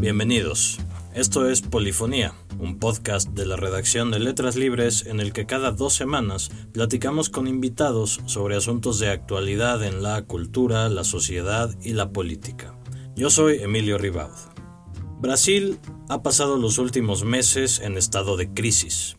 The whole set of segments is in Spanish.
Bienvenidos. Esto es Polifonía, un podcast de la redacción de Letras Libres en el que cada dos semanas platicamos con invitados sobre asuntos de actualidad en la cultura, la sociedad y la política. Yo soy Emilio Ribaud. Brasil ha pasado los últimos meses en estado de crisis.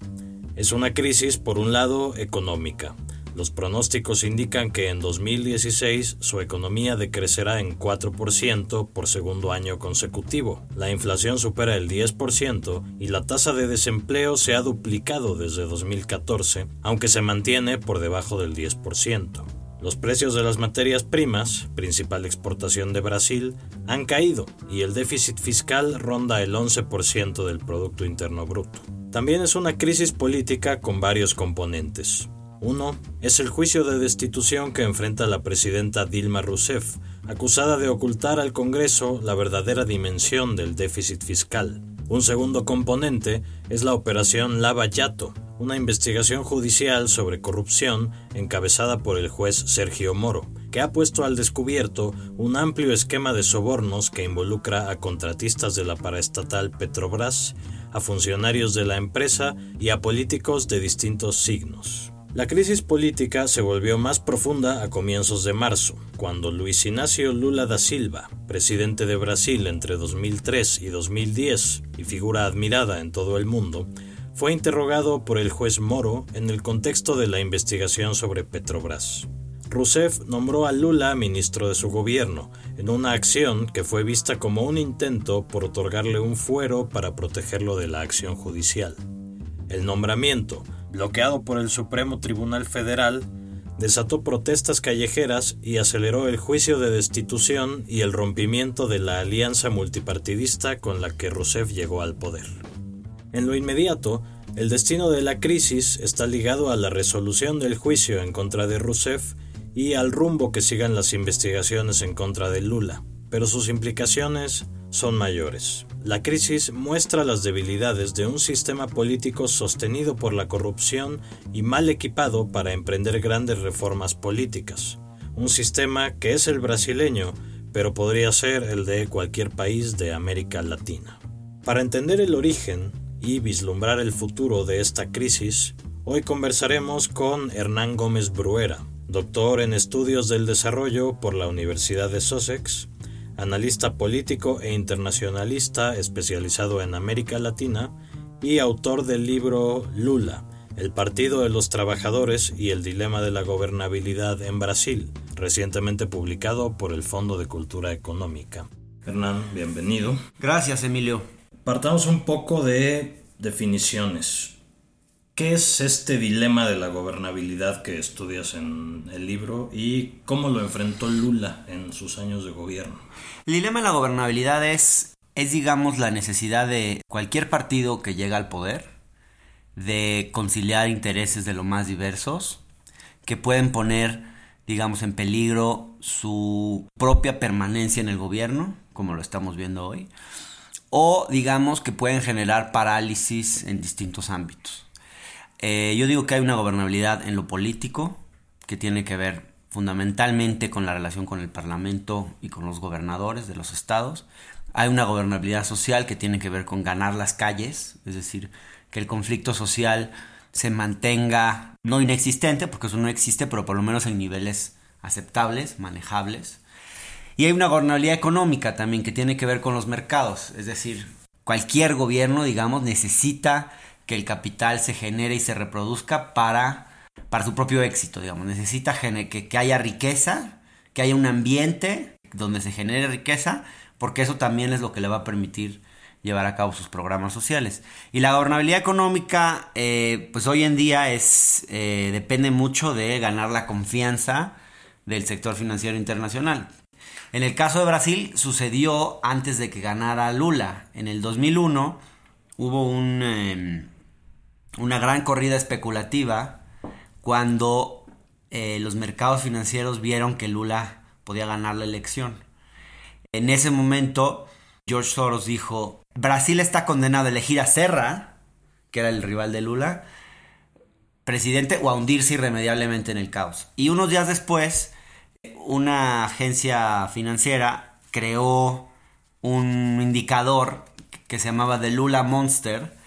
Es una crisis, por un lado, económica, los pronósticos indican que en 2016 su economía decrecerá en 4% por segundo año consecutivo. La inflación supera el 10% y la tasa de desempleo se ha duplicado desde 2014, aunque se mantiene por debajo del 10%. Los precios de las materias primas, principal exportación de Brasil, han caído y el déficit fiscal ronda el 11% del Producto Interno Bruto. También es una crisis política con varios componentes. Uno es el juicio de destitución que enfrenta la presidenta Dilma Rousseff, acusada de ocultar al Congreso la verdadera dimensión del déficit fiscal. Un segundo componente es la operación Lava Yato, una investigación judicial sobre corrupción encabezada por el juez Sergio Moro, que ha puesto al descubierto un amplio esquema de sobornos que involucra a contratistas de la paraestatal Petrobras, a funcionarios de la empresa y a políticos de distintos signos. La crisis política se volvió más profunda a comienzos de marzo, cuando Luis Ignacio Lula da Silva, presidente de Brasil entre 2003 y 2010 y figura admirada en todo el mundo, fue interrogado por el juez Moro en el contexto de la investigación sobre Petrobras. Rousseff nombró a Lula ministro de su gobierno, en una acción que fue vista como un intento por otorgarle un fuero para protegerlo de la acción judicial. El nombramiento, bloqueado por el Supremo Tribunal Federal, desató protestas callejeras y aceleró el juicio de destitución y el rompimiento de la alianza multipartidista con la que Rousseff llegó al poder. En lo inmediato, el destino de la crisis está ligado a la resolución del juicio en contra de Rousseff y al rumbo que sigan las investigaciones en contra de Lula, pero sus implicaciones son mayores. La crisis muestra las debilidades de un sistema político sostenido por la corrupción y mal equipado para emprender grandes reformas políticas. Un sistema que es el brasileño, pero podría ser el de cualquier país de América Latina. Para entender el origen y vislumbrar el futuro de esta crisis, hoy conversaremos con Hernán Gómez Bruera, doctor en estudios del desarrollo por la Universidad de Sussex, analista político e internacionalista especializado en América Latina y autor del libro Lula, el Partido de los Trabajadores y el Dilema de la Gobernabilidad en Brasil, recientemente publicado por el Fondo de Cultura Económica. Hernán, bienvenido. Gracias, Emilio. Partamos un poco de definiciones. ¿Qué es este dilema de la gobernabilidad que estudias en el libro y cómo lo enfrentó Lula en sus años de gobierno? El dilema de la gobernabilidad es, es digamos, la necesidad de cualquier partido que llega al poder de conciliar intereses de lo más diversos que pueden poner, digamos, en peligro su propia permanencia en el gobierno, como lo estamos viendo hoy, o digamos que pueden generar parálisis en distintos ámbitos. Eh, yo digo que hay una gobernabilidad en lo político que tiene que ver fundamentalmente con la relación con el Parlamento y con los gobernadores de los estados. Hay una gobernabilidad social que tiene que ver con ganar las calles, es decir, que el conflicto social se mantenga no inexistente, porque eso no existe, pero por lo menos en niveles aceptables, manejables. Y hay una gobernabilidad económica también que tiene que ver con los mercados, es decir, cualquier gobierno, digamos, necesita que el capital se genere y se reproduzca para, para su propio éxito, digamos. Necesita que, que haya riqueza, que haya un ambiente donde se genere riqueza, porque eso también es lo que le va a permitir llevar a cabo sus programas sociales. Y la gobernabilidad económica, eh, pues hoy en día es, eh, depende mucho de ganar la confianza del sector financiero internacional. En el caso de Brasil sucedió antes de que ganara Lula. En el 2001 hubo un, em, una gran corrida especulativa cuando eh, los mercados financieros vieron que Lula podía ganar la elección. En ese momento, George Soros dijo, Brasil está condenado a elegir a Serra, que era el rival de Lula, presidente o a hundirse irremediablemente en el caos. Y unos días después, una agencia financiera creó un indicador que se llamaba The Lula Monster,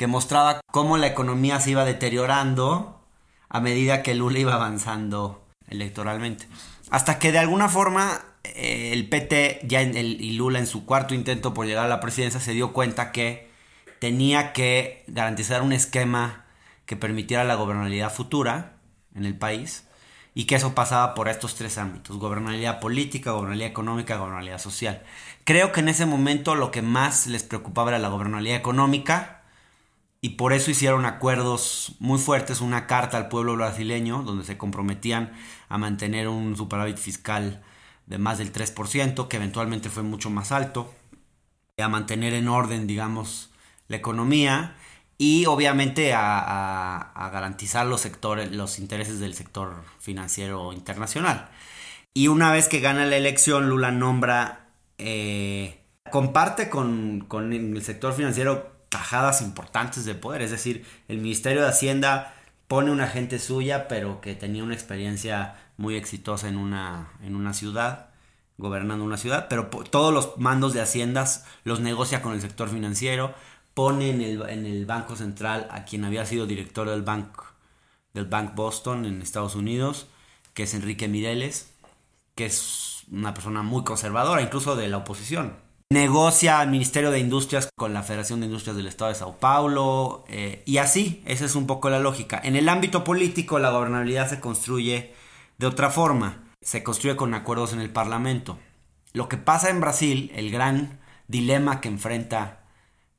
que mostraba cómo la economía se iba deteriorando a medida que Lula iba avanzando electoralmente. Hasta que de alguna forma eh, el PT ya en el, y Lula en su cuarto intento por llegar a la presidencia se dio cuenta que tenía que garantizar un esquema que permitiera la gobernabilidad futura en el país y que eso pasaba por estos tres ámbitos, gobernabilidad política, gobernabilidad económica, gobernabilidad social. Creo que en ese momento lo que más les preocupaba era la gobernabilidad económica y por eso hicieron acuerdos muy fuertes, una carta al pueblo brasileño donde se comprometían a mantener un superávit fiscal de más del 3%, que eventualmente fue mucho más alto, a mantener en orden, digamos, la economía y obviamente a, garantizar los sectores, los intereses del sector financiero internacional. Y una vez que gana la elección, Lula nombra, eh, comparte con, con, el sector financiero tajadas importantes de poder, es decir, el Ministerio de Hacienda pone una gente suya, pero que tenía una experiencia muy exitosa en una, en una ciudad, gobernando una ciudad, pero todos los mandos de haciendas los negocia con el sector financiero, pone en el, en el Banco Central a quien había sido director del Bank, del Bank Boston en Estados Unidos, que es Enrique Mireles, que es una persona muy conservadora, incluso de la oposición. Negocia al Ministerio de Industrias con la Federación de Industrias del Estado de Sao Paulo, eh, y así, esa es un poco la lógica. En el ámbito político, la gobernabilidad se construye de otra forma, se construye con acuerdos en el Parlamento. Lo que pasa en Brasil, el gran dilema que enfrenta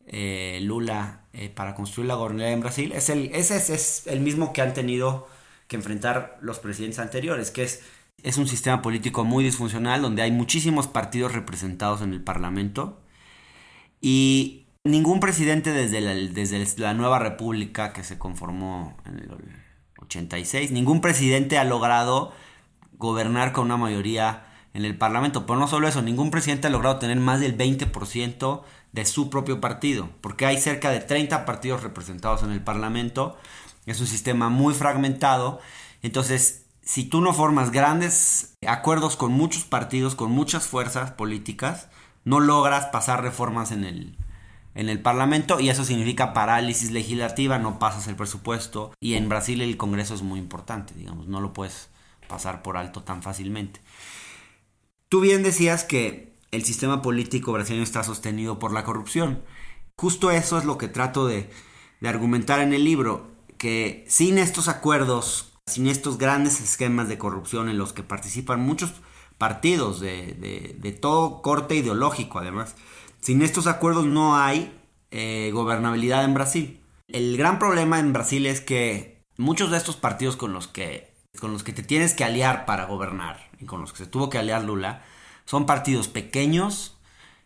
eh, Lula eh, para construir la gobernabilidad en Brasil es el, ese es, el mismo que han tenido que enfrentar los presidentes anteriores, que es, es un sistema político muy disfuncional donde hay muchísimos partidos representados en el Parlamento y ningún presidente desde la, desde la nueva república que se conformó en el 86, ningún presidente ha logrado gobernar con una mayoría en el Parlamento. Pero no solo eso, ningún presidente ha logrado tener más del 20% de su propio partido, porque hay cerca de 30 partidos representados en el Parlamento, es un sistema muy fragmentado, entonces si tú no formas grandes acuerdos con muchos partidos, con muchas fuerzas políticas, no logras pasar reformas en el, en el Parlamento y eso significa parálisis legislativa, no pasas el presupuesto y en Brasil el Congreso es muy importante, digamos, no lo puedes pasar por alto tan fácilmente. Tú bien decías que el sistema político brasileño está sostenido por la corrupción. Justo eso es lo que trato de, argumentar en el libro, que sin estos acuerdos, sin estos grandes esquemas de corrupción en los que participan muchos partidos de, todo corte ideológico además, sin estos acuerdos no hay eh, gobernabilidad en Brasil. El gran problema en Brasil es que muchos de estos partidos con los que, con los que te tienes que aliar para gobernar y con los que se tuvo que aliar Lula, son partidos pequeños,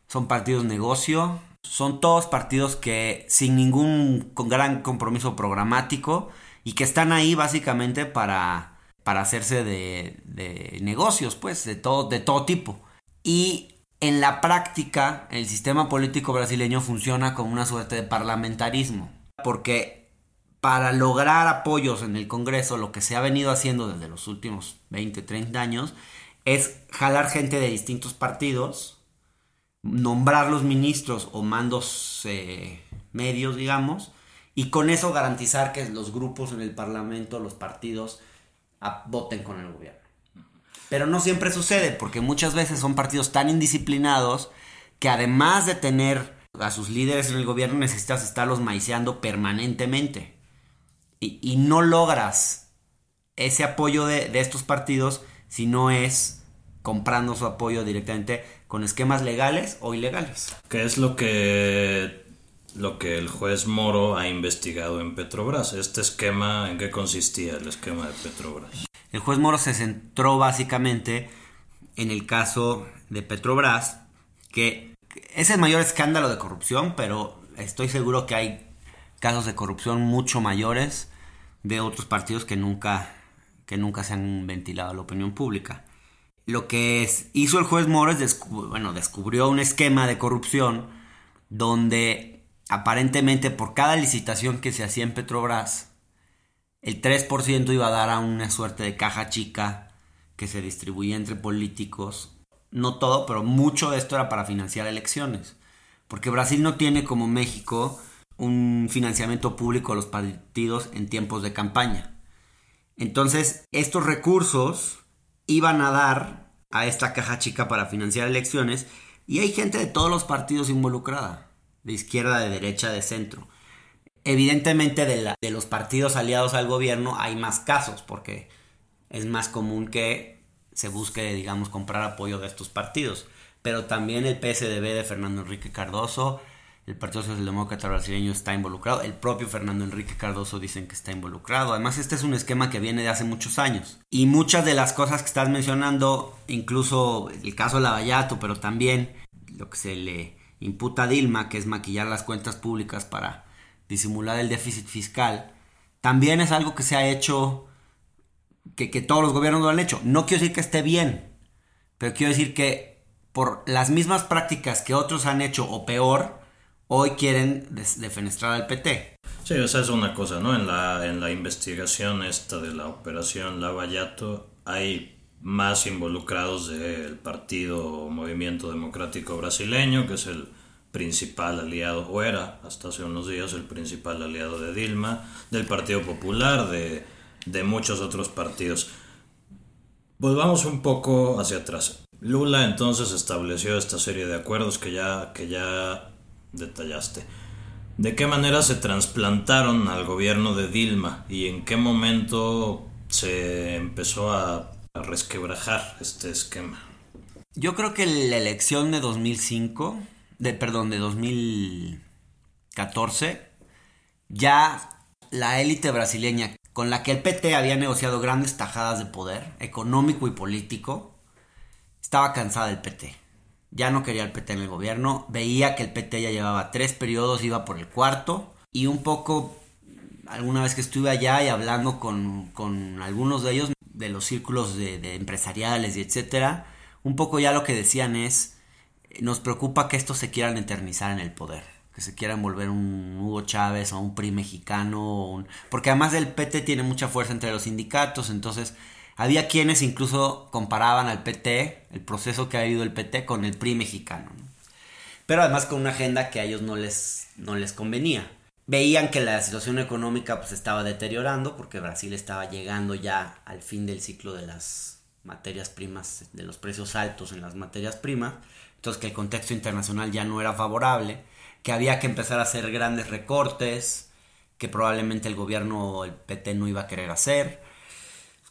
son partidos negocio, son todos partidos que sin ningún gran compromiso programático y que están ahí básicamente para, para hacerse de, de negocios, pues, de todo, de todo tipo. Y en la práctica, el sistema político brasileño funciona como una suerte de parlamentarismo, porque para lograr apoyos en el Congreso, lo que se ha venido haciendo desde los últimos 20, 30 años, es jalar gente de distintos partidos, nombrar los ministros o mandos eh, medios, digamos, y con eso garantizar que los grupos en el Parlamento, los partidos, voten con el gobierno. Pero no siempre sucede, porque muchas veces son partidos tan indisciplinados que además de tener a sus líderes en el gobierno, necesitas estarlos maiceando permanentemente. Y, no logras ese apoyo de, de estos partidos si no es comprando su apoyo directamente con esquemas legales o ilegales. ¿Qué es lo que lo que el juez Moro ha investigado en Petrobras? Este esquema, ¿en qué consistía el esquema de Petrobras? El juez Moro se centró básicamente en el caso de Petrobras, que es el mayor escándalo de corrupción, pero estoy seguro que hay casos de corrupción mucho mayores de otros partidos que nunca que nunca se han ventilado a la opinión pública. Lo que hizo el juez Moro es, bueno, descubrió un esquema de corrupción donde aparentemente por cada licitación que se hacía en Petrobras, el 3% iba a dar a una suerte de caja chica que se distribuía entre políticos no todo, pero mucho de esto era para financiar elecciones. Porque Brasil no tiene como México un financiamiento público a los partidos en tiempos de campaña. Entonces, estos recursos iban a dar a esta caja chica para financiar elecciones y hay gente de todos los partidos involucrada, de izquierda, de derecha, de centro. Evidentemente de, de los partidos aliados al gobierno hay más casos porque es más común que se busque, digamos, comprar apoyo de estos partidos. Pero también el PSDB de Fernando Enrique Cardoso, el Partido Socialdemócrata Brasileño está involucrado, el propio Fernando Enrique Cardoso dicen que está involucrado. Además, este es un esquema que viene de hace muchos años. Y muchas de las cosas que estás mencionando, incluso el caso Lavallato, pero también lo que se le imputa Dilma, que es maquillar las cuentas públicas para disimular el déficit fiscal, también es algo que se ha hecho, que, que todos los gobiernos lo han hecho. No quiero decir que esté bien, pero quiero decir que por las mismas prácticas que otros han hecho o peor, hoy quieren defenestrar al PT. Sí, esa es una cosa, ¿no? En la, en la investigación esta de la operación Lavallato hay más involucrados del partido Movimiento Democrático Brasileño, que es el principal aliado, o era hasta hace unos días el principal aliado de Dilma, del Partido Popular, de, de muchos otros partidos. Volvamos un poco hacia atrás. Lula entonces estableció esta serie de acuerdos que ya, que ya detallaste. ¿De qué manera se trasplantaron al gobierno de Dilma y en qué momento se empezó a, resquebrajar este esquema? Yo creo que la elección de 2005, de, perdón, de 2014, ya la élite brasileña con la que el PT había negociado grandes tajadas de poder económico y político, estaba cansada del PT ya no quería el PT en el gobierno, veía que el PT ya llevaba tres periodos, iba por el cuarto, y un poco, alguna vez que estuve allá y hablando con, con algunos de ellos, de los círculos de, empresariales y etcétera, un poco ya lo que decían es, nos preocupa que estos se quieran eternizar en el poder, que se quieran volver un Hugo Chávez o un PRI mexicano, porque además el PT tiene mucha fuerza entre los sindicatos, entonces había quienes incluso comparaban al PT, el proceso que ha habido el PT, con el PRI mexicano. Pero además con una agenda que a ellos no les, no les convenía. Veían que la situación económica pues estaba deteriorando porque Brasil estaba llegando ya al fin del ciclo de las materias primas, de los precios altos en las materias primas. Entonces que el contexto internacional ya no era favorable, que había que empezar a hacer grandes recortes, que probablemente el gobierno, el PT no iba a querer hacer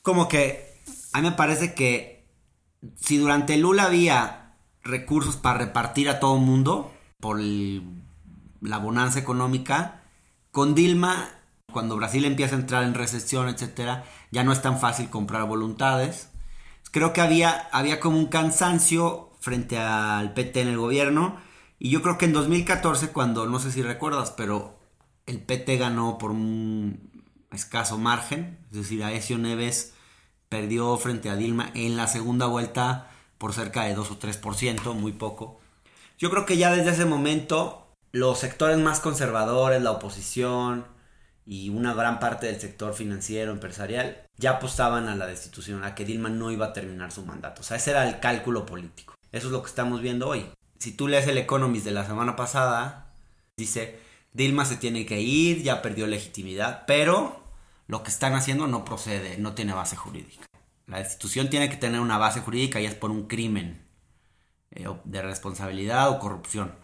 como que a mí me parece que si durante Lula había recursos para repartir a todo el mundo por la bonanza económica, con Dilma, cuando Brasil empieza a entrar en recesión, etcétera, ya no es tan fácil comprar voluntades. Creo que había, había como un cansancio frente al PT en el gobierno. Y yo creo que en 2014, cuando, no sé si recuerdas, pero el PT ganó por un escaso margen, es decir, Aesio Neves perdió frente a Dilma en la segunda vuelta por cerca de 2 o 3%, muy poco. Yo creo que ya desde ese momento los sectores más conservadores, la oposición y una gran parte del sector financiero, empresarial, ya apostaban a la destitución, a que Dilma no iba a terminar su mandato. O sea, ese era el cálculo político. Eso es lo que estamos viendo hoy. Si tú lees el Economist de la semana pasada, dice, Dilma se tiene que ir, ya perdió legitimidad, pero lo que están haciendo no procede, no tiene base jurídica. La destitución tiene que tener una base jurídica y es por un crimen eh, de responsabilidad o corrupción.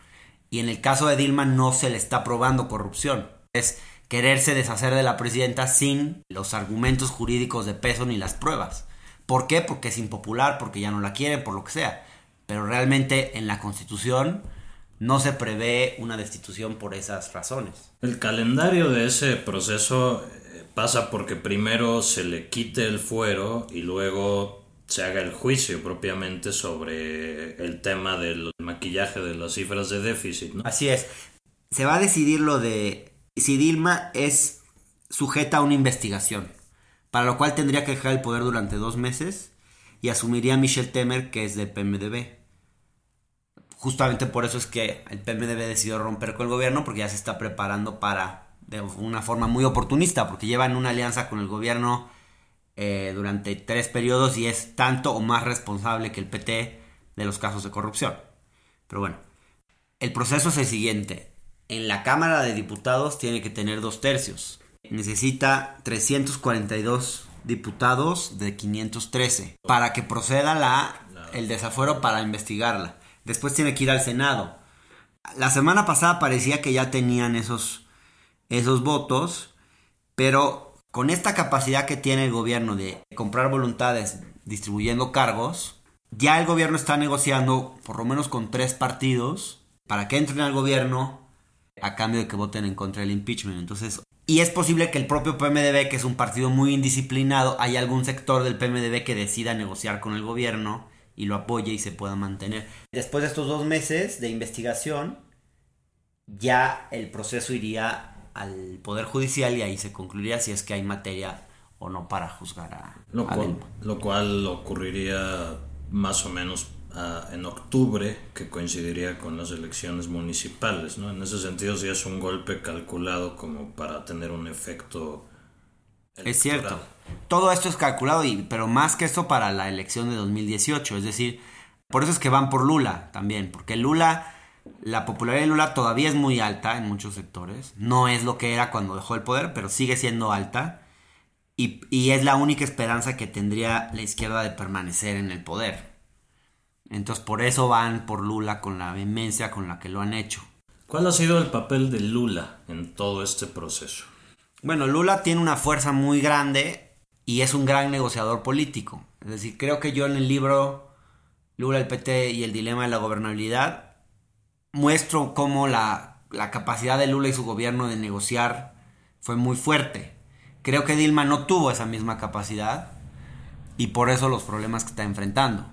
Y en el caso de Dilma no se le está probando corrupción. Es quererse deshacer de la presidenta sin los argumentos jurídicos de peso ni las pruebas. ¿Por qué? Porque es impopular, porque ya no la quieren, por lo que sea. Pero realmente en la constitución no se prevé una destitución por esas razones. El calendario de ese proceso pasa porque primero se le quite el fuero y luego se haga el juicio propiamente sobre el tema del maquillaje de las cifras de déficit. Así es. Se va a decidir lo de si Dilma es sujeta a una investigación, para lo cual tendría que dejar el poder durante dos meses y asumiría Michel Temer, que es del PMDB. Justamente por eso es que el PMDB decidió romper con el gobierno, porque ya se está preparando para de una forma muy oportunista, porque llevan una alianza con el gobierno eh, durante tres periodos y es tanto o más responsable que el PT de los casos de corrupción. Pero bueno, el proceso es el siguiente. En la Cámara de Diputados tiene que tener dos tercios. Necesita 342 diputados de 513 para que proceda la, el desafuero para investigarla. Después tiene que ir al Senado. La semana pasada parecía que ya tenían esos, esos votos, pero con esta capacidad que tiene el gobierno de comprar voluntades distribuyendo cargos, ya el gobierno está negociando por lo menos con tres partidos para que entren al gobierno a cambio de que voten en contra del impeachment. Entonces, y es posible que el propio PMDB, que es un partido muy indisciplinado, haya algún sector del PMDB que decida negociar con el gobierno y lo apoye y se pueda mantener. Después de estos dos meses de investigación, ya el proceso iría al Poder Judicial y ahí se concluiría si es que hay materia o no para juzgar a, lo, cual, lo cual ocurriría más o menos ah, en octubre, que coincidiría con las elecciones municipales. ¿no? En ese sentido, sí es un golpe calculado como para tener un efecto. Es cierto. Todo esto es calculado, y, pero más que esto para la elección de 2018. Es decir, por eso es que van por Lula también, porque Lula, la popularidad de Lula todavía es muy alta en muchos sectores. No es lo que era cuando dejó el poder, pero sigue siendo alta. Y, es la única esperanza que tendría la izquierda de permanecer en el poder. Entonces por eso van por Lula con la vehemencia con la que lo han hecho. ¿Cuál ha sido el papel de Lula en todo este proceso? Bueno, Lula tiene una fuerza muy grande y es un gran negociador político. Es decir, creo que yo en el libro Lula, el PT y el dilema de la gobernabilidad muestro cómo la, la capacidad de Lula y su gobierno de negociar fue muy fuerte. Creo que Dilma no tuvo esa misma capacidad y por eso los problemas que está enfrentando.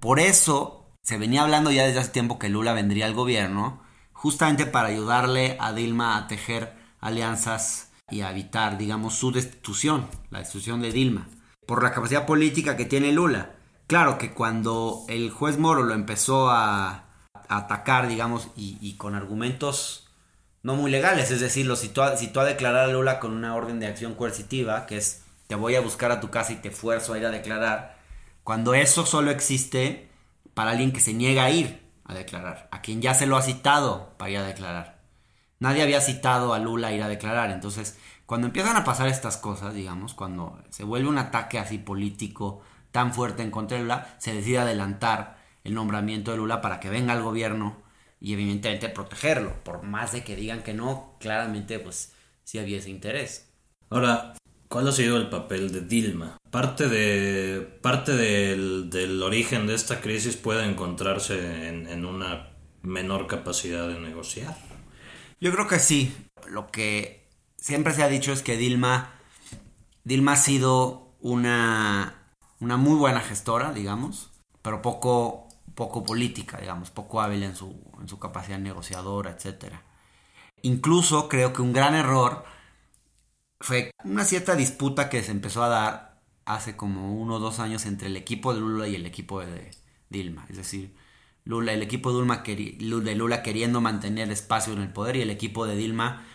Por eso se venía hablando ya desde hace tiempo que Lula vendría al gobierno, justamente para ayudarle a Dilma a tejer alianzas y a evitar, digamos, su destitución, la destitución de Dilma, por la capacidad política que tiene Lula. Claro que cuando el juez Moro lo empezó a, atacar, digamos, y con argumentos no muy legales, es decir, lo citó a, a declarar a Lula con una orden de acción coercitiva, que es te voy a buscar a tu casa y te fuerzo a ir a declarar, cuando eso solo existe para alguien que se niega a ir a declarar, a quien ya se lo ha citado para ir a declarar. Nadie había citado a Lula a ir a declarar, entonces cuando empiezan a pasar estas cosas, digamos, cuando se vuelve un ataque así político tan fuerte en contra de Lula, se decide adelantar el nombramiento de Lula para que venga al gobierno y evidentemente protegerlo. Por más de que digan que no, claramente pues sí había ese interés. Ahora, ¿cuál ha sido el papel de Dilma? Parte, de, parte del, origen de esta crisis puede encontrarse en, en una menor capacidad de negociar. Yo creo que sí. Lo que siempre se ha dicho es que Dilma, Dilma ha sido una, una muy buena gestora, digamos, pero poco poco política, digamos, poco hábil en su, en su capacidad negociadora, etc. Incluso creo que un gran error fue una cierta disputa que se empezó a dar hace como uno o dos años entre el equipo de Lula y el equipo de Dilma. Es decir, Lula, el equipo de Lula, de Lula queriendo mantener espacio en el poder y el equipo de Dilma,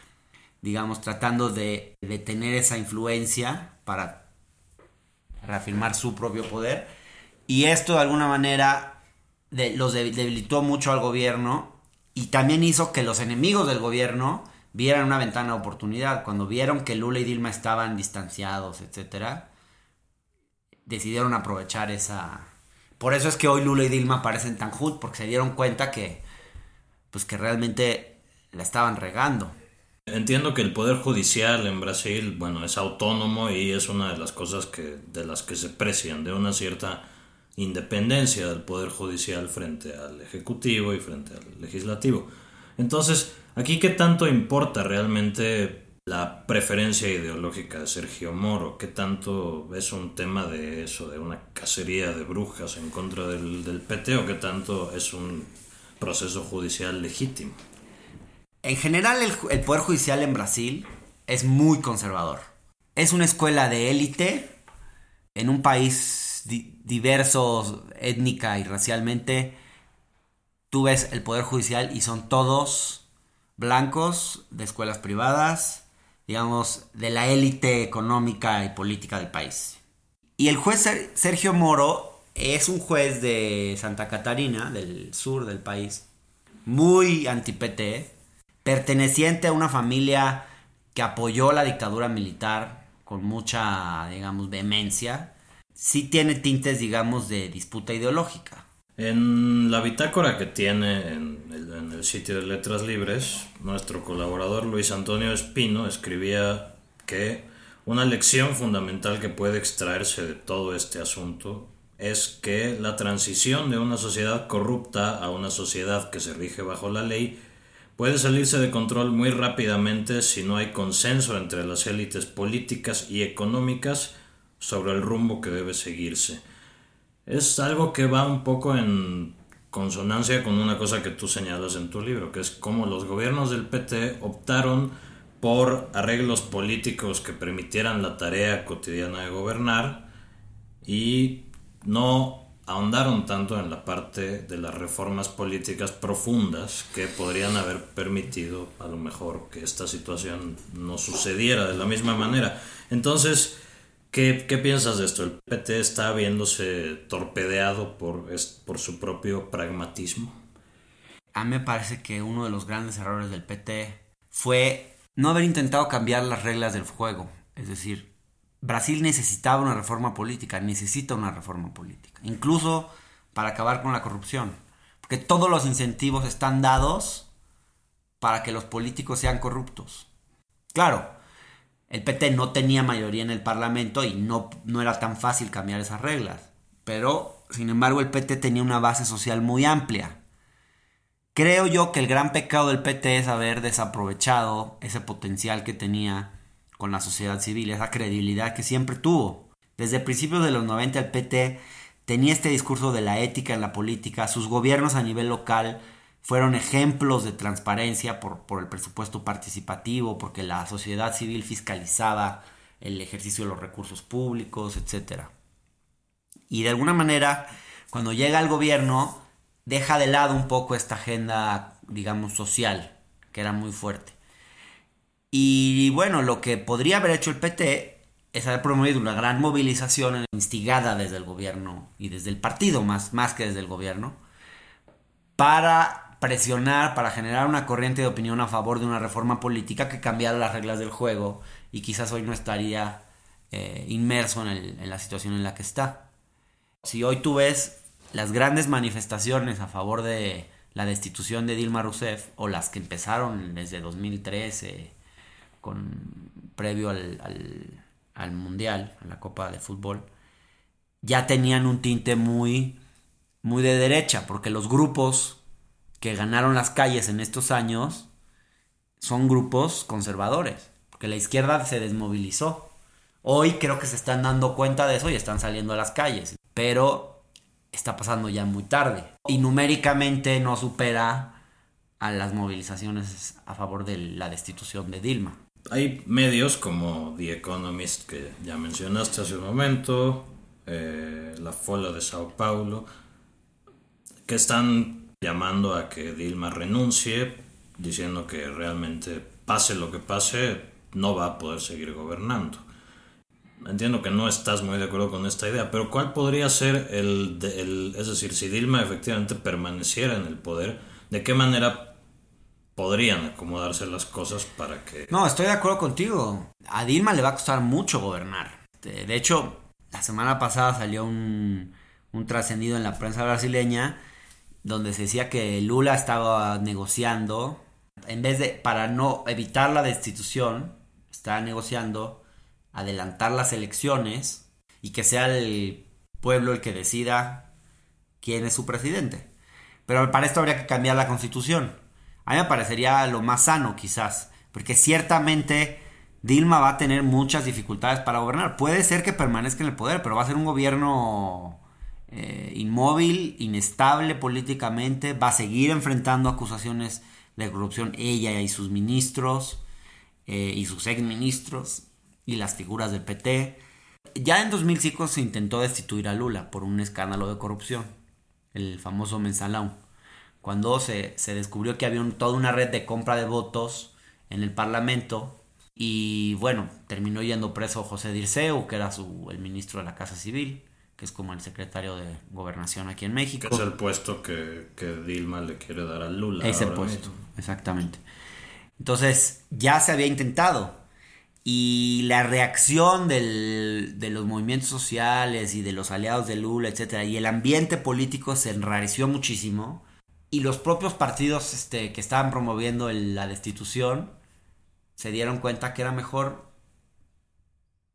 digamos, tratando de, de tener esa influencia para reafirmar su propio poder. Y esto de alguna manera los debilitó mucho al gobierno y también hizo que los enemigos del gobierno vieran una ventana de oportunidad. Cuando vieron que Lula y Dilma estaban distanciados, etcétera, decidieron aprovechar esa. Por eso es que hoy Lula y Dilma aparecen tan juntos, porque se dieron cuenta que, pues que realmente la estaban regando. Entiendo que el poder judicial en Brasil, bueno, es autónomo y es una de las cosas que de las que se precian de una cierta independencia del Poder Judicial frente al Ejecutivo y frente al Legislativo. Entonces, aquí qué tanto importa realmente la preferencia ideológica de Sergio Moro, qué tanto es un tema de eso, de una cacería de brujas en contra del, del PT o qué tanto es un proceso judicial legítimo. En general el, el Poder Judicial en Brasil es muy conservador. Es una escuela de élite en un país diversos étnica y racialmente, tú ves el Poder Judicial y son todos blancos de escuelas privadas, digamos, de la élite económica y política del país. Y el juez Sergio Moro es un juez de Santa Catarina, del sur del país, muy anti-PT, perteneciente a una familia que apoyó la dictadura militar con mucha, digamos, vehemencia, sí tiene tintes, digamos, de disputa ideológica. En la bitácora que tiene en el, en el, sitio de Letras Libres, nuestro colaborador Luis Antonio Espino escribía que una lección fundamental que puede extraerse de todo este asunto es que la transición de una sociedad corrupta a una sociedad que se rige bajo la ley puede salirse de control muy rápidamente si no hay consenso entre las élites políticas y económicas sobre el rumbo que debe seguirse. Es algo que va un poco en consonancia con una cosa que tú señalas en tu libro, que es cómo los gobiernos del PT optaron por arreglos políticos que permitieran la tarea cotidiana de gobernar y no ahondaron tanto en la parte de las reformas políticas profundas que podrían haber permitido a lo mejor que esta situación no sucediera de la misma manera. Entonces, ¿qué, piensas de esto? ¿El PT está viéndose torpedeado por, por su propio pragmatismo? A mí me parece que uno de los grandes errores del PT fue no haber intentado cambiar las reglas del juego. Es decir, Brasil necesitaba una reforma política, necesita una reforma política, incluso para acabar con la corrupción, porque todos los incentivos están dados para que los políticos sean corruptos. Claro, el PT no tenía mayoría en el Parlamento y no, no era tan fácil cambiar esas reglas, pero sin embargo el PT tenía una base social muy amplia. Creo yo que el gran pecado del PT es haber desaprovechado ese potencial que tenía con la sociedad civil, esa credibilidad que siempre tuvo. Desde principios de los 90 el PT tenía este discurso de la ética en la política, sus gobiernos a nivel local fueron ejemplos de transparencia por, por el presupuesto participativo, porque la sociedad civil fiscalizaba el ejercicio de los recursos públicos, etc. Y de alguna manera, cuando llega al gobierno, deja de lado un poco esta agenda, digamos, social, que era muy fuerte. Y bueno, lo que podría haber hecho el PT es haber promovido una gran movilización instigada desde el gobierno y desde el partido, más, más que desde el gobierno, para presionar, para generar una corriente de opinión a favor de una reforma política que cambiara las reglas del juego y quizás hoy no estaría eh, inmerso en, la situación en la que está. Si hoy tú ves las grandes manifestaciones a favor de la destitución de Dilma Rousseff o las que empezaron desde 2013 con, previo al, al, Mundial, a la Copa de Fútbol, ya tenían un tinte muy, muy de derecha, porque los grupos que ganaron las calles en estos años son grupos conservadores, porque la izquierda se desmovilizó. Hoy creo que se están dando cuenta de eso y están saliendo a las calles, pero está pasando ya muy tarde. Y numéricamente no supera a las movilizaciones a favor de la destitución de Dilma hay medios como The Economist, que ya mencionaste hace un momento, eh, La Fola de Sao Paulo, que están llamando a que Dilma renuncie, diciendo que realmente pase lo que pase, no va a poder seguir gobernando. Entiendo que no estás muy de acuerdo con esta idea, pero ¿cuál podría ser el, es decir, si Dilma efectivamente permaneciera en el poder, ¿de qué manera podrían acomodarse las cosas para que... No, estoy de acuerdo contigo. A Dilma le va a costar mucho gobernar. De hecho, la semana pasada salió un, un trascendido en la prensa brasileña donde se decía que Lula estaba negociando, en vez de, para no evitar la destitución, estaba negociando adelantar las elecciones y que sea el pueblo el que decida quién es su presidente. Pero para esto habría que cambiar la constitución. A mí me parecería lo más sano quizás, porque ciertamente Dilma va a tener muchas dificultades para gobernar. Puede ser que permanezca en el poder, pero va a ser un gobierno eh, inmóvil, inestable políticamente, va a seguir enfrentando acusaciones de corrupción ella y sus ministros eh, y sus exministros y las figuras del PT. Ya en 2005 se intentó destituir a Lula por un escándalo de corrupción, el famoso mensalón cuando se, descubrió que había toda una red de compra de votos en el Parlamento y bueno, terminó yendo preso José Dirceu, que era su, el ministro de la Casa Civil, que es como el secretario de gobernación aquí en México. Que es el puesto que, Dilma le quiere dar a Lula. Ese puesto, exactamente. Entonces, ya se había intentado. Y la reacción del, de los movimientos sociales y de los aliados de Lula, etcétera, y el ambiente político se enrareció muchísimo. Y los propios partidos este, que estaban promoviendo la destitución se dieron cuenta que era mejor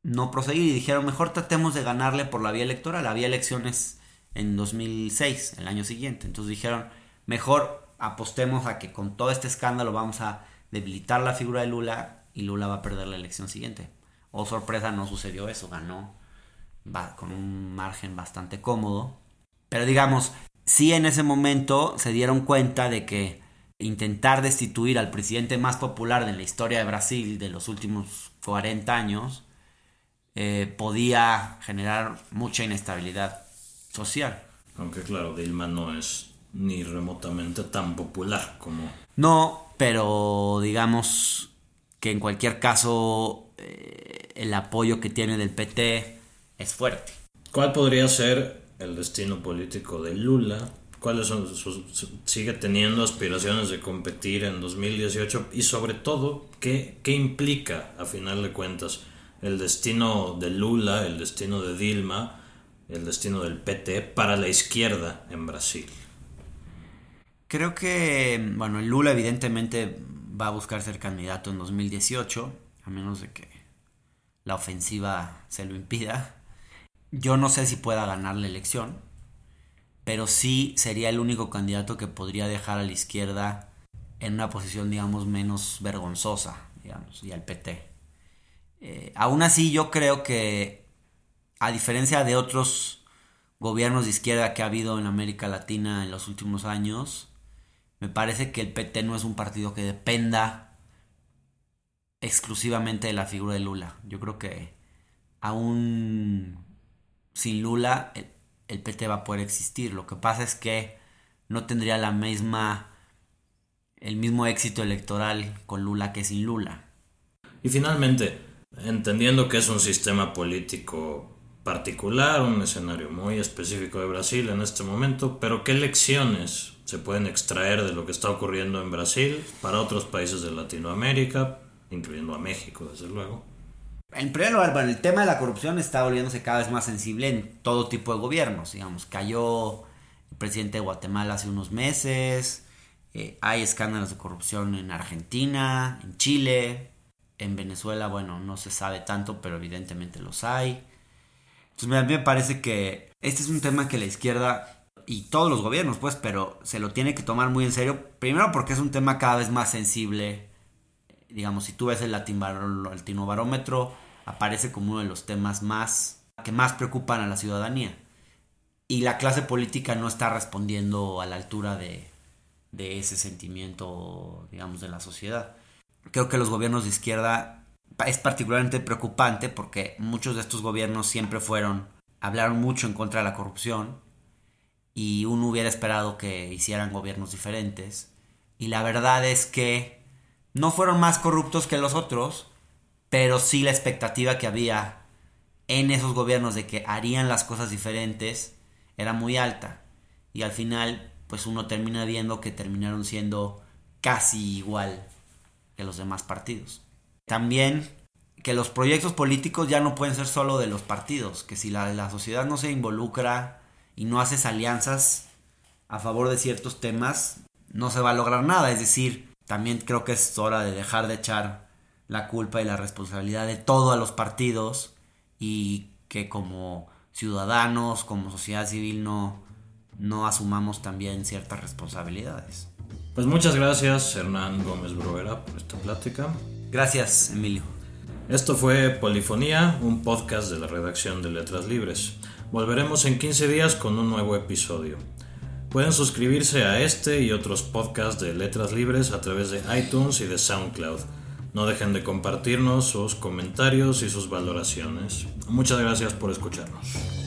no proseguir y dijeron mejor tratemos de ganarle por la vía electoral. Había elecciones en 2006, el año siguiente. Entonces dijeron mejor apostemos a que con todo este escándalo vamos a debilitar la figura de Lula y Lula va a perder la elección siguiente. Oh, sorpresa, no sucedió eso, ganó con un margen bastante cómodo. Pero digamos, sí en ese momento se dieron cuenta de que intentar destituir al presidente más popular de la historia de Brasil de los últimos 40 años eh, podía generar mucha inestabilidad social. Aunque claro, Dilma no es ni remotamente tan popular como... No, pero digamos que en cualquier caso eh, el apoyo que tiene del PT es fuerte. ¿Cuál podría ser el destino político de Lula? ¿Cuáles son sus, sigue teniendo aspiraciones de competir en 2018 y sobre todo qué, qué implica a final de cuentas el destino de Lula, el destino de Dilma, el destino del PT para la izquierda en Brasil? Creo que, bueno, Lula evidentemente va a buscar ser candidato en 2018, a menos de que la ofensiva se lo impida. Yo no sé si pueda ganar la elección, pero sí sería el único candidato que podría dejar a la izquierda en una posición, digamos, menos vergonzosa, digamos, y al PT. Eh, aún así, yo creo que, a diferencia de otros gobiernos de izquierda que ha habido en América Latina en los últimos años, me parece que el PT no es un partido que dependa exclusivamente de la figura de Lula. Yo creo que aún sin Lula el, el PT va a poder existir. Lo que pasa es que no tendría la misma el mismo éxito electoral con Lula que sin Lula. Y finalmente, entendiendo que es un sistema político particular, un escenario muy específico de Brasil en este momento, pero ¿qué lecciones se pueden extraer de lo que está ocurriendo en Brasil para otros países de Latinoamérica, incluyendo a México, desde luego? En primer lugar, bueno, el tema de la corrupción está volviéndose cada vez más sensible en todo tipo de gobiernos. Digamos, cayó el presidente de Guatemala hace unos meses, eh, hay escándalos de corrupción en Argentina, en Chile, en Venezuela, bueno, no se sabe tanto, pero evidentemente los hay. Entonces a mí me parece que este es un tema que la izquierda y todos los gobiernos, pues, pero se lo tiene que tomar muy en serio. Primero porque es un tema cada vez más sensible. Digamos, si tú ves el latinobarómetro, aparece como uno de los temas más que más preocupan a la ciudadanía. Y la clase política no está respondiendo a la altura de, de ese sentimiento, digamos, de la sociedad creo que los gobiernos de izquierda es particularmente preocupante porque muchos de estos gobiernos siempre fueron, hablaron mucho en contra de la corrupción y uno hubiera esperado que hicieran gobiernos diferentes. Y la verdad es que no fueron más corruptos que los otros, pero sí la expectativa que había en esos gobiernos de que harían las cosas diferentes era muy alta. Y al final, pues uno termina viendo que terminaron siendo casi igual que los demás partidos. También que los proyectos políticos ya no pueden ser solo de los partidos, que si la, sociedad no se involucra y no haces alianzas a favor de ciertos temas, no se va a lograr nada. Es decir, también creo que es hora de dejar de echar la culpa y la responsabilidad de todo a los partidos y que como ciudadanos, como sociedad civil, no, no asumamos también ciertas responsabilidades. Pues muchas gracias Hernán Gómez Bruera por esta plática. Gracias Emilio. Esto fue Polifonía, un podcast de la redacción de Letras Libres. Volveremos en 15 días con un nuevo episodio. Pueden suscribirse a este y otros podcasts de Letras Libres a través de iTunes y de SoundCloud. No dejen de compartirnos sus comentarios y sus valoraciones. Muchas gracias por escucharnos.